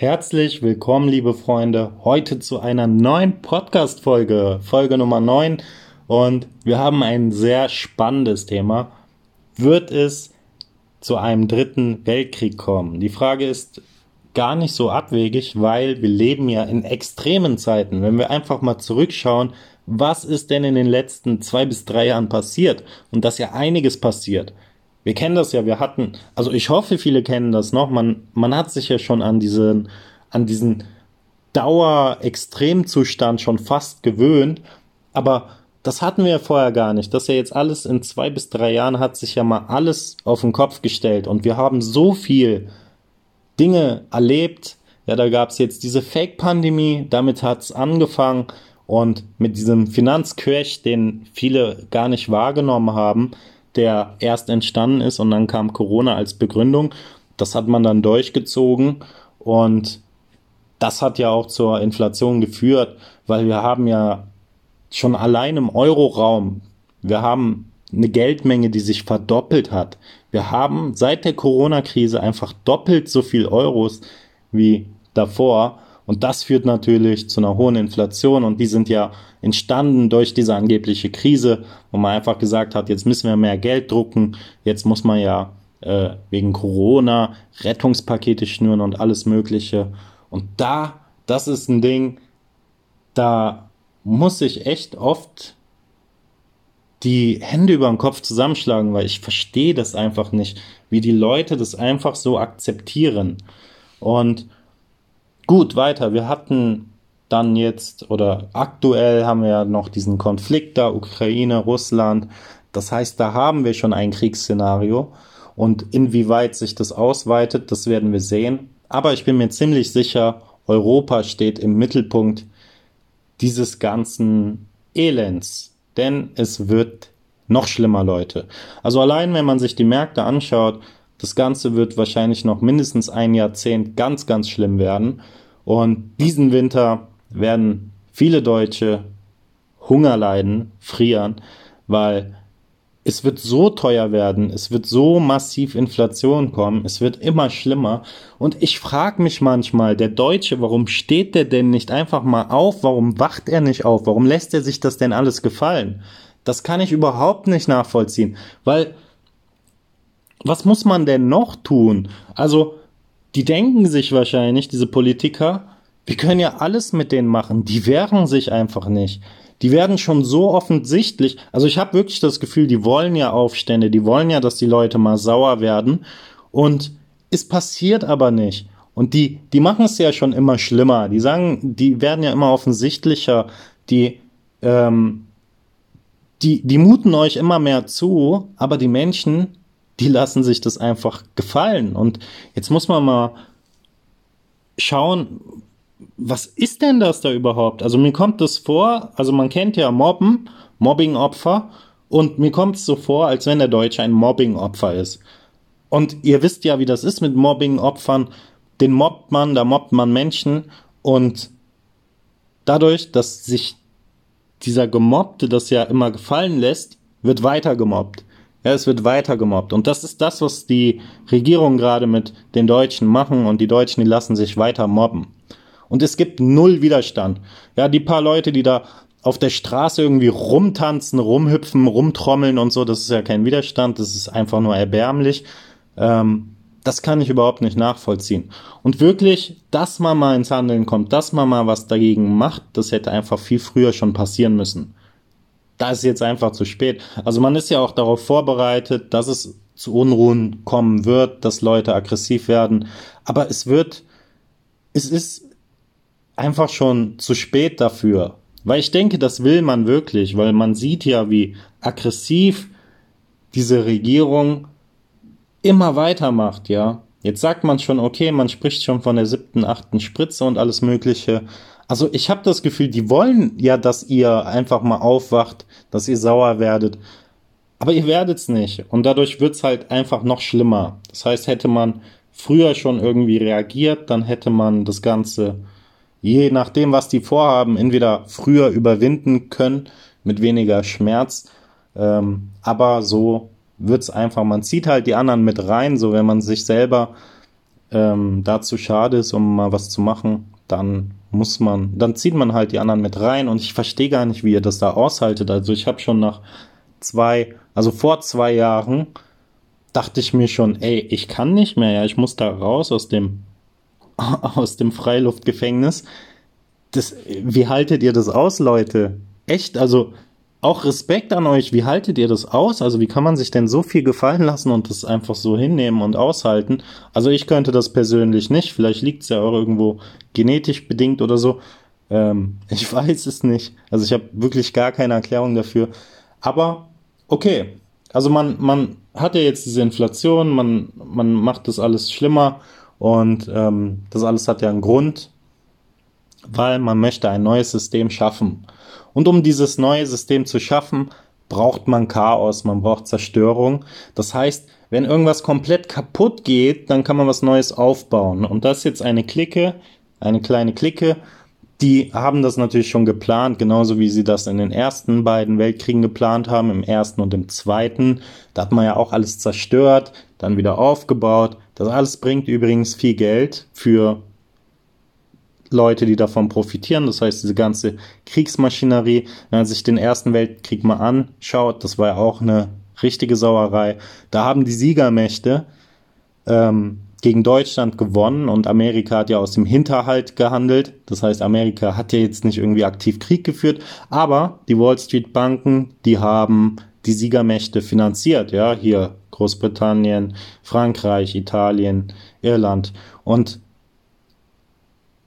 Herzlich willkommen, liebe Freunde, heute zu einer neuen Podcast-Folge, Folge Nummer 9. Und wir haben ein sehr spannendes Thema. Wird es zu einem dritten Weltkrieg kommen? Die Frage ist gar nicht so abwegig, weil wir leben ja in extremen Zeiten. Wenn wir einfach mal zurückschauen, was ist denn in den letzten zwei bis drei Jahren passiert? Und dass ja einiges passiert. Wir kennen das ja, wir hatten, also ich hoffe, viele kennen das noch, man, man hat sich ja schon an diesen, an diesen Dauer-Extremzustand schon fast gewöhnt, aber das hatten wir ja vorher gar nicht. Das ja jetzt alles in zwei bis drei Jahren hat sich ja mal alles auf den Kopf gestellt. Und wir haben so viel Dinge erlebt. Ja, da gab es jetzt diese Fake-Pandemie, damit hat es angefangen. Und mit diesem Finanzcrash, den viele gar nicht wahrgenommen haben, der erst entstanden ist und dann kam Corona als Begründung. Das hat man dann durchgezogen und das hat ja auch zur Inflation geführt, weil wir haben ja schon allein im Euroraum, wir haben eine Geldmenge, die sich verdoppelt hat. Wir haben seit der Corona-Krise einfach doppelt so viel Euros wie davor. Und das führt natürlich zu einer hohen Inflation und die sind ja entstanden durch diese angebliche Krise, wo man einfach gesagt hat, jetzt müssen wir mehr Geld drucken, jetzt muss man ja äh, wegen Corona Rettungspakete schnüren und alles Mögliche. Und da, das ist ein Ding, da muss ich echt oft die Hände über den Kopf zusammenschlagen, weil ich verstehe das einfach nicht, wie die Leute das einfach so akzeptieren. Und Gut, weiter. Wir hatten dann jetzt oder aktuell haben wir ja noch diesen Konflikt da, Ukraine, Russland. Das heißt, da haben wir schon ein Kriegsszenario. Und inwieweit sich das ausweitet, das werden wir sehen. Aber ich bin mir ziemlich sicher, Europa steht im Mittelpunkt dieses ganzen Elends. Denn es wird noch schlimmer, Leute. Also allein, wenn man sich die Märkte anschaut, das Ganze wird wahrscheinlich noch mindestens ein Jahrzehnt ganz, ganz schlimm werden. Und diesen Winter werden viele Deutsche Hunger leiden, frieren, weil es wird so teuer werden, es wird so massiv Inflation kommen, es wird immer schlimmer. Und ich frage mich manchmal, der Deutsche, warum steht der denn nicht einfach mal auf? Warum wacht er nicht auf? Warum lässt er sich das denn alles gefallen? Das kann ich überhaupt nicht nachvollziehen, weil was muss man denn noch tun? Also, die denken sich wahrscheinlich, diese Politiker, wir können ja alles mit denen machen. Die wehren sich einfach nicht. Die werden schon so offensichtlich. Also ich habe wirklich das Gefühl, die wollen ja Aufstände, die wollen ja, dass die Leute mal sauer werden. Und es passiert aber nicht. Und die, die machen es ja schon immer schlimmer. Die sagen, die werden ja immer offensichtlicher. Die, ähm, die, die muten euch immer mehr zu, aber die Menschen die lassen sich das einfach gefallen. Und jetzt muss man mal schauen, was ist denn das da überhaupt? Also mir kommt das vor, also man kennt ja Mobben, Mobbingopfer, und mir kommt es so vor, als wenn der Deutsche ein Mobbingopfer ist. Und ihr wisst ja, wie das ist mit Mobbingopfern. Den mobbt man, da mobbt man Menschen und dadurch, dass sich dieser Gemobbte das ja immer gefallen lässt, wird weiter gemobbt. Ja, es wird weiter gemobbt. Und das ist das, was die Regierung gerade mit den Deutschen machen. Und die Deutschen, die lassen sich weiter mobben. Und es gibt null Widerstand. Ja, die paar Leute, die da auf der Straße irgendwie rumtanzen, rumhüpfen, rumtrommeln und so, das ist ja kein Widerstand. Das ist einfach nur erbärmlich. Ähm, das kann ich überhaupt nicht nachvollziehen. Und wirklich, dass man mal ins Handeln kommt, dass man mal was dagegen macht, das hätte einfach viel früher schon passieren müssen da ist jetzt einfach zu spät. Also man ist ja auch darauf vorbereitet, dass es zu Unruhen kommen wird, dass Leute aggressiv werden. Aber es wird, es ist einfach schon zu spät dafür. Weil ich denke, das will man wirklich, weil man sieht ja, wie aggressiv diese Regierung immer weitermacht, ja. Jetzt sagt man schon, okay, man spricht schon von der siebten, achten Spritze und alles Mögliche. Also ich habe das Gefühl, die wollen ja, dass ihr einfach mal aufwacht, dass ihr sauer werdet. Aber ihr werdet's nicht. Und dadurch wird's halt einfach noch schlimmer. Das heißt, hätte man früher schon irgendwie reagiert, dann hätte man das Ganze, je nachdem, was die vorhaben, entweder früher überwinden können, mit weniger Schmerz. Ähm, aber so wird's einfach, man zieht halt die anderen mit rein, so wenn man sich selber ähm, dazu schade ist, um mal was zu machen, dann muss man, dann zieht man halt die anderen mit rein und ich verstehe gar nicht, wie ihr das da aushaltet. Also ich habe schon nach zwei, also vor zwei Jahren dachte ich mir schon, ey, ich kann nicht mehr, ja, ich muss da raus aus dem aus dem Freiluftgefängnis. Das, wie haltet ihr das aus, Leute? Echt, also auch Respekt an euch. Wie haltet ihr das aus? Also wie kann man sich denn so viel gefallen lassen und das einfach so hinnehmen und aushalten? Also ich könnte das persönlich nicht. Vielleicht liegt es ja auch irgendwo genetisch bedingt oder so. Ähm, ich weiß es nicht. Also ich habe wirklich gar keine Erklärung dafür. Aber okay. Also man, man hat ja jetzt diese Inflation, man, man macht das alles schlimmer und ähm, das alles hat ja einen Grund, weil man möchte ein neues System schaffen. Und um dieses neue System zu schaffen, braucht man Chaos, man braucht Zerstörung. Das heißt, wenn irgendwas komplett kaputt geht, dann kann man was Neues aufbauen. Und das ist jetzt eine Clique, eine kleine Clique, die haben das natürlich schon geplant, genauso wie sie das in den ersten beiden Weltkriegen geplant haben, im ersten und im zweiten. Da hat man ja auch alles zerstört, dann wieder aufgebaut. Das alles bringt übrigens viel Geld für Leute, die davon profitieren. Das heißt, diese ganze Kriegsmaschinerie, wenn man sich den Ersten Weltkrieg mal anschaut, das war ja auch eine richtige Sauerei. Da haben die Siegermächte ähm, gegen Deutschland gewonnen und Amerika hat ja aus dem Hinterhalt gehandelt. Das heißt, Amerika hat ja jetzt nicht irgendwie aktiv Krieg geführt, aber die Wall Street Banken, die haben die Siegermächte finanziert, ja, hier Großbritannien, Frankreich, Italien, Irland und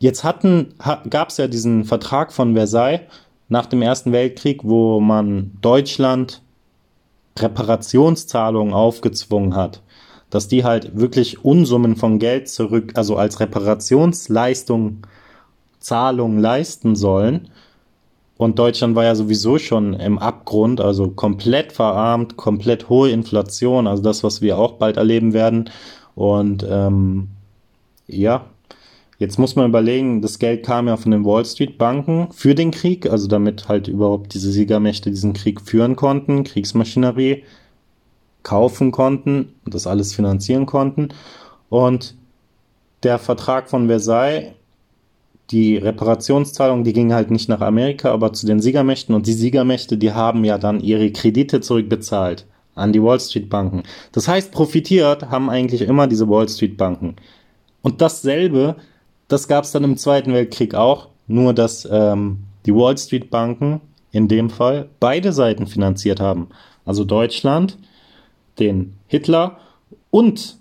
Jetzt hatten, gab es ja diesen Vertrag von Versailles nach dem Ersten Weltkrieg, wo man Deutschland Reparationszahlungen aufgezwungen hat, dass die halt wirklich Unsummen von Geld zurück, also als Reparationsleistung Zahlungen leisten sollen. Und Deutschland war ja sowieso schon im Abgrund, also komplett verarmt, komplett hohe Inflation, also das, was wir auch bald erleben werden. Und ähm, ja, Jetzt muss man überlegen, das Geld kam ja von den Wall Street Banken für den Krieg, also damit halt überhaupt diese Siegermächte diesen Krieg führen konnten, Kriegsmaschinerie kaufen konnten und das alles finanzieren konnten. Und der Vertrag von Versailles, die Reparationszahlung, die ging halt nicht nach Amerika, aber zu den Siegermächten. Und die Siegermächte, die haben ja dann ihre Kredite zurückbezahlt an die Wall Street Banken. Das heißt, profitiert haben eigentlich immer diese Wall Street Banken. Und dasselbe das gab es dann im Zweiten Weltkrieg auch, nur dass ähm, die Wall Street Banken in dem Fall beide Seiten finanziert haben. Also Deutschland, den Hitler und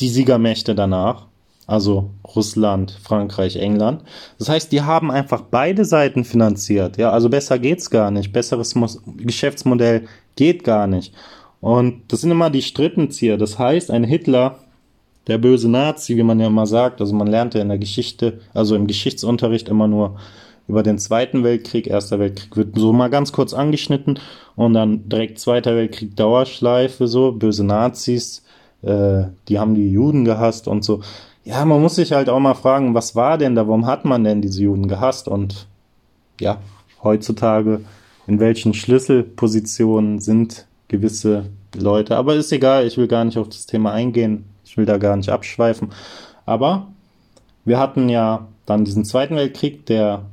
die Siegermächte danach, also Russland, Frankreich, England. Das heißt, die haben einfach beide Seiten finanziert. Ja, also besser geht's gar nicht. Besseres Geschäftsmodell geht gar nicht. Und das sind immer die Strittenzieher. Das heißt, ein Hitler der böse Nazi, wie man ja immer sagt. Also man lernt ja in der Geschichte, also im Geschichtsunterricht immer nur über den Zweiten Weltkrieg. Erster Weltkrieg wird so mal ganz kurz angeschnitten und dann direkt Zweiter Weltkrieg Dauerschleife, so böse Nazis, äh, die haben die Juden gehasst und so. Ja, man muss sich halt auch mal fragen, was war denn da? Warum hat man denn diese Juden gehasst? Und ja, heutzutage in welchen Schlüsselpositionen sind gewisse Leute. Aber ist egal, ich will gar nicht auf das Thema eingehen. Ich will da gar nicht abschweifen. Aber wir hatten ja dann diesen Zweiten Weltkrieg, der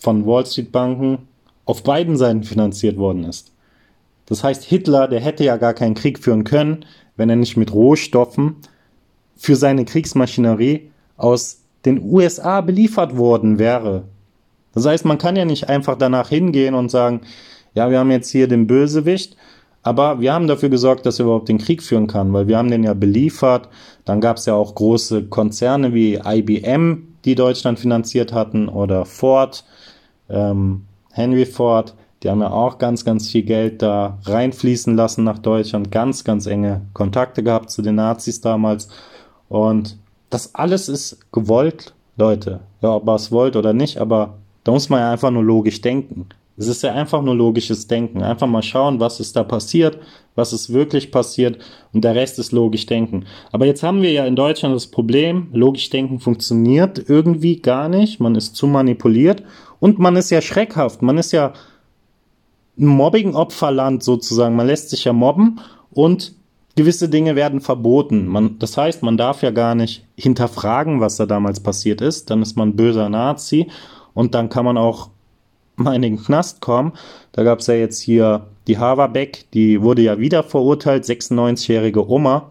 von Wall Street Banken auf beiden Seiten finanziert worden ist. Das heißt, Hitler, der hätte ja gar keinen Krieg führen können, wenn er nicht mit Rohstoffen für seine Kriegsmaschinerie aus den USA beliefert worden wäre. Das heißt, man kann ja nicht einfach danach hingehen und sagen, ja, wir haben jetzt hier den Bösewicht aber wir haben dafür gesorgt, dass er überhaupt den Krieg führen kann, weil wir haben den ja beliefert. Dann gab es ja auch große Konzerne wie IBM, die Deutschland finanziert hatten, oder Ford, ähm, Henry Ford. Die haben ja auch ganz, ganz viel Geld da reinfließen lassen nach Deutschland. Ganz, ganz enge Kontakte gehabt zu den Nazis damals. Und das alles ist gewollt, Leute. Ja, ob ihr es wollt oder nicht, aber da muss man ja einfach nur logisch denken. Es ist ja einfach nur logisches Denken. Einfach mal schauen, was ist da passiert, was ist wirklich passiert und der Rest ist logisch denken. Aber jetzt haben wir ja in Deutschland das Problem, logisch denken funktioniert irgendwie gar nicht. Man ist zu manipuliert und man ist ja schreckhaft. Man ist ja ein Mobbing-Opferland sozusagen. Man lässt sich ja mobben und gewisse Dinge werden verboten. Man, das heißt, man darf ja gar nicht hinterfragen, was da damals passiert ist. Dann ist man böser Nazi und dann kann man auch mal in den Knast kommen. Da gab es ja jetzt hier die Haverbeck, die wurde ja wieder verurteilt, 96-jährige Oma,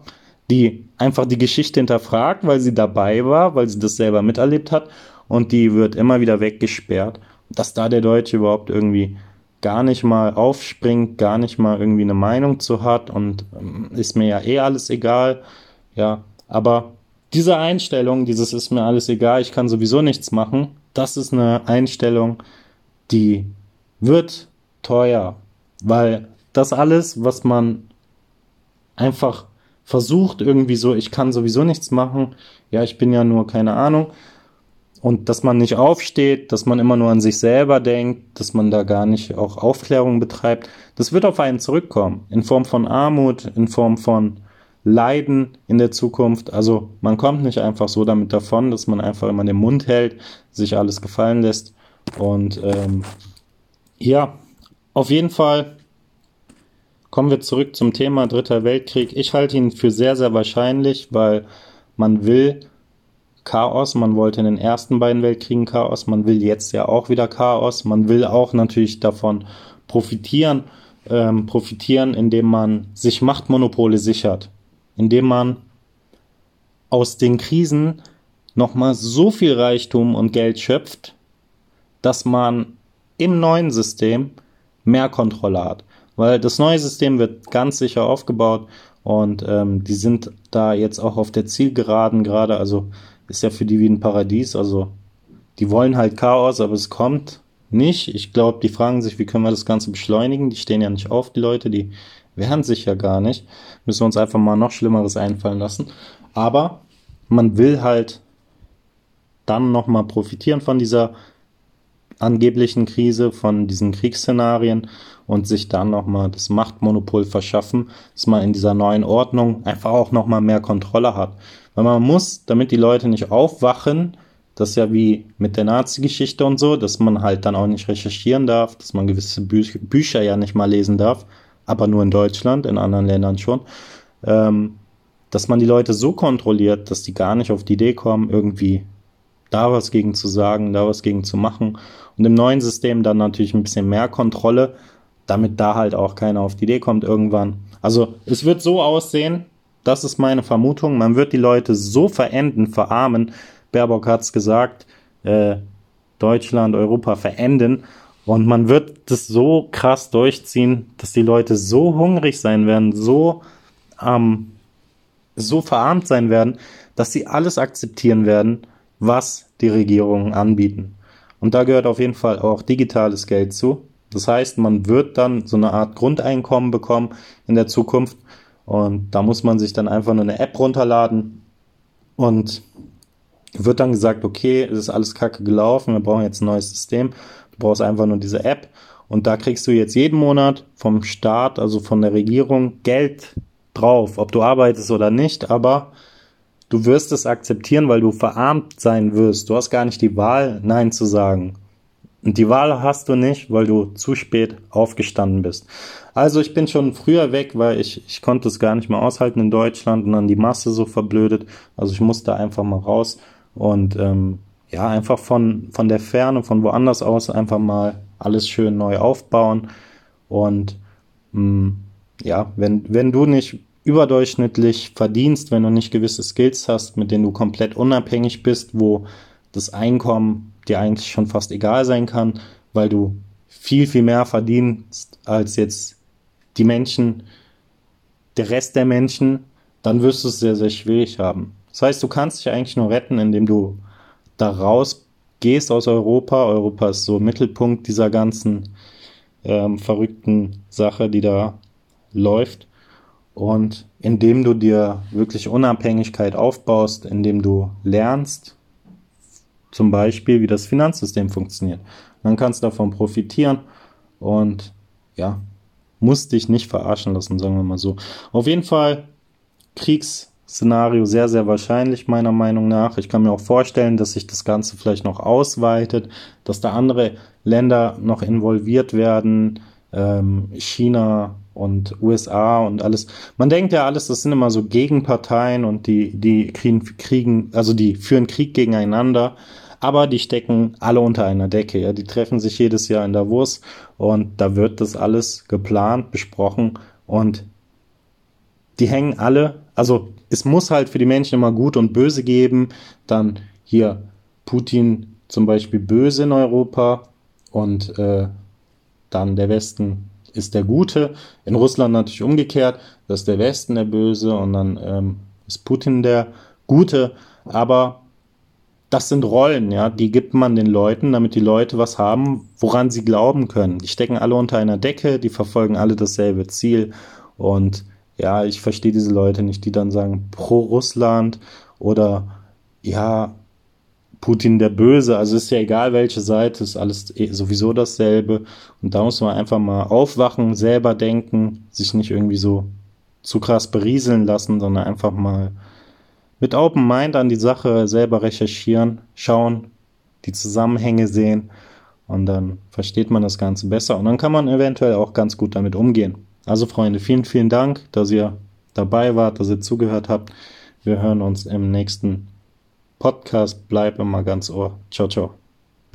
die einfach die Geschichte hinterfragt, weil sie dabei war, weil sie das selber miterlebt hat und die wird immer wieder weggesperrt. Dass da der Deutsche überhaupt irgendwie gar nicht mal aufspringt, gar nicht mal irgendwie eine Meinung zu hat und ähm, ist mir ja eh alles egal. Ja, aber diese Einstellung, dieses ist mir alles egal, ich kann sowieso nichts machen, das ist eine Einstellung, die wird teuer, weil das alles, was man einfach versucht irgendwie so, ich kann sowieso nichts machen, ja, ich bin ja nur keine Ahnung, und dass man nicht aufsteht, dass man immer nur an sich selber denkt, dass man da gar nicht auch Aufklärung betreibt, das wird auf einen zurückkommen, in Form von Armut, in Form von Leiden in der Zukunft. Also man kommt nicht einfach so damit davon, dass man einfach immer den Mund hält, sich alles gefallen lässt. Und ähm, ja, auf jeden Fall kommen wir zurück zum Thema Dritter Weltkrieg. Ich halte ihn für sehr, sehr wahrscheinlich, weil man will Chaos. Man wollte in den ersten beiden Weltkriegen Chaos. Man will jetzt ja auch wieder Chaos. Man will auch natürlich davon profitieren, ähm, profitieren, indem man sich Machtmonopole sichert, indem man aus den Krisen nochmal so viel Reichtum und Geld schöpft, dass man im neuen System mehr Kontrolle hat. Weil das neue System wird ganz sicher aufgebaut und ähm, die sind da jetzt auch auf der Zielgeraden gerade. Also ist ja für die wie ein Paradies. Also die wollen halt Chaos, aber es kommt nicht. Ich glaube, die fragen sich, wie können wir das Ganze beschleunigen? Die stehen ja nicht auf, die Leute, die wehren sich ja gar nicht. Müssen wir uns einfach mal noch Schlimmeres einfallen lassen. Aber man will halt dann nochmal profitieren von dieser angeblichen Krise, von diesen Kriegsszenarien und sich dann nochmal das Machtmonopol verschaffen, dass man in dieser neuen Ordnung einfach auch nochmal mehr Kontrolle hat. Weil man muss, damit die Leute nicht aufwachen, das ist ja wie mit der Nazi-Geschichte und so, dass man halt dann auch nicht recherchieren darf, dass man gewisse Bü Bücher ja nicht mal lesen darf, aber nur in Deutschland, in anderen Ländern schon, ähm, dass man die Leute so kontrolliert, dass die gar nicht auf die Idee kommen, irgendwie da was gegen zu sagen, da was gegen zu machen. Und im neuen System dann natürlich ein bisschen mehr Kontrolle, damit da halt auch keiner auf die Idee kommt irgendwann. Also es wird so aussehen, das ist meine Vermutung. Man wird die Leute so verenden, verarmen. Baerbock hat's gesagt, äh, Deutschland, Europa verenden. Und man wird das so krass durchziehen, dass die Leute so hungrig sein werden, so, ähm, so verarmt sein werden, dass sie alles akzeptieren werden, was die Regierungen anbieten. Und da gehört auf jeden Fall auch digitales Geld zu. Das heißt, man wird dann so eine Art Grundeinkommen bekommen in der Zukunft und da muss man sich dann einfach nur eine App runterladen und wird dann gesagt, okay, es ist alles kacke gelaufen, wir brauchen jetzt ein neues System. Du brauchst einfach nur diese App und da kriegst du jetzt jeden Monat vom Staat, also von der Regierung, Geld drauf, ob du arbeitest oder nicht, aber du wirst es akzeptieren, weil du verarmt sein wirst. Du hast gar nicht die Wahl, Nein zu sagen. Und die Wahl hast du nicht, weil du zu spät aufgestanden bist. Also ich bin schon früher weg, weil ich, ich konnte es gar nicht mehr aushalten in Deutschland und dann die Masse so verblödet. Also ich musste einfach mal raus und ähm, ja, einfach von, von der Ferne, von woanders aus einfach mal alles schön neu aufbauen. Und mh, mm, ja, wenn, wenn du nicht überdurchschnittlich verdienst, wenn du nicht gewisse Skills hast, mit denen du komplett unabhängig bist, wo das Einkommen dir eigentlich schon fast egal sein kann, weil du viel, viel mehr verdienst als jetzt die Menschen, der Rest der Menschen, dann wirst du es sehr, sehr schwierig haben. Das heißt, du kannst dich eigentlich nur retten, indem du da rausgehst aus Europa. Europa ist so Mittelpunkt dieser ganzen ähm, verrückten Sache, die da läuft. Und indem du dir wirklich Unabhängigkeit aufbaust, indem du lernst, zum Beispiel, wie das Finanzsystem funktioniert. Dann kannst du davon profitieren und ja, musst dich nicht verarschen lassen, sagen wir mal so. Auf jeden Fall Kriegsszenario sehr, sehr wahrscheinlich, meiner Meinung nach. Ich kann mir auch vorstellen, dass sich das Ganze vielleicht noch ausweitet, dass da andere Länder noch involviert werden. Ähm, China und USA und alles. Man denkt ja alles, das sind immer so Gegenparteien und die, die kriegen, kriegen, also die führen Krieg gegeneinander, aber die stecken alle unter einer Decke. Ja, die treffen sich jedes Jahr in Davos und da wird das alles geplant, besprochen und die hängen alle, also es muss halt für die Menschen immer gut und böse geben. Dann hier Putin zum Beispiel böse in Europa und äh, dann der Westen ist der Gute. In Russland natürlich umgekehrt, das ist der Westen der Böse und dann ähm, ist Putin der Gute. Aber das sind Rollen, ja, die gibt man den Leuten, damit die Leute was haben, woran sie glauben können. Die stecken alle unter einer Decke, die verfolgen alle dasselbe Ziel und ja, ich verstehe diese Leute nicht, die dann sagen pro Russland oder ja, Putin der Böse. Also ist ja egal, welche Seite, ist alles eh sowieso dasselbe. Und da muss man einfach mal aufwachen, selber denken, sich nicht irgendwie so zu krass berieseln lassen, sondern einfach mal mit Open Mind an die Sache selber recherchieren, schauen, die Zusammenhänge sehen und dann versteht man das Ganze besser und dann kann man eventuell auch ganz gut damit umgehen. Also Freunde, vielen, vielen Dank, dass ihr dabei wart, dass ihr zugehört habt. Wir hören uns im nächsten Podcast. Bleib immer ganz ohr. Ciao, ciao.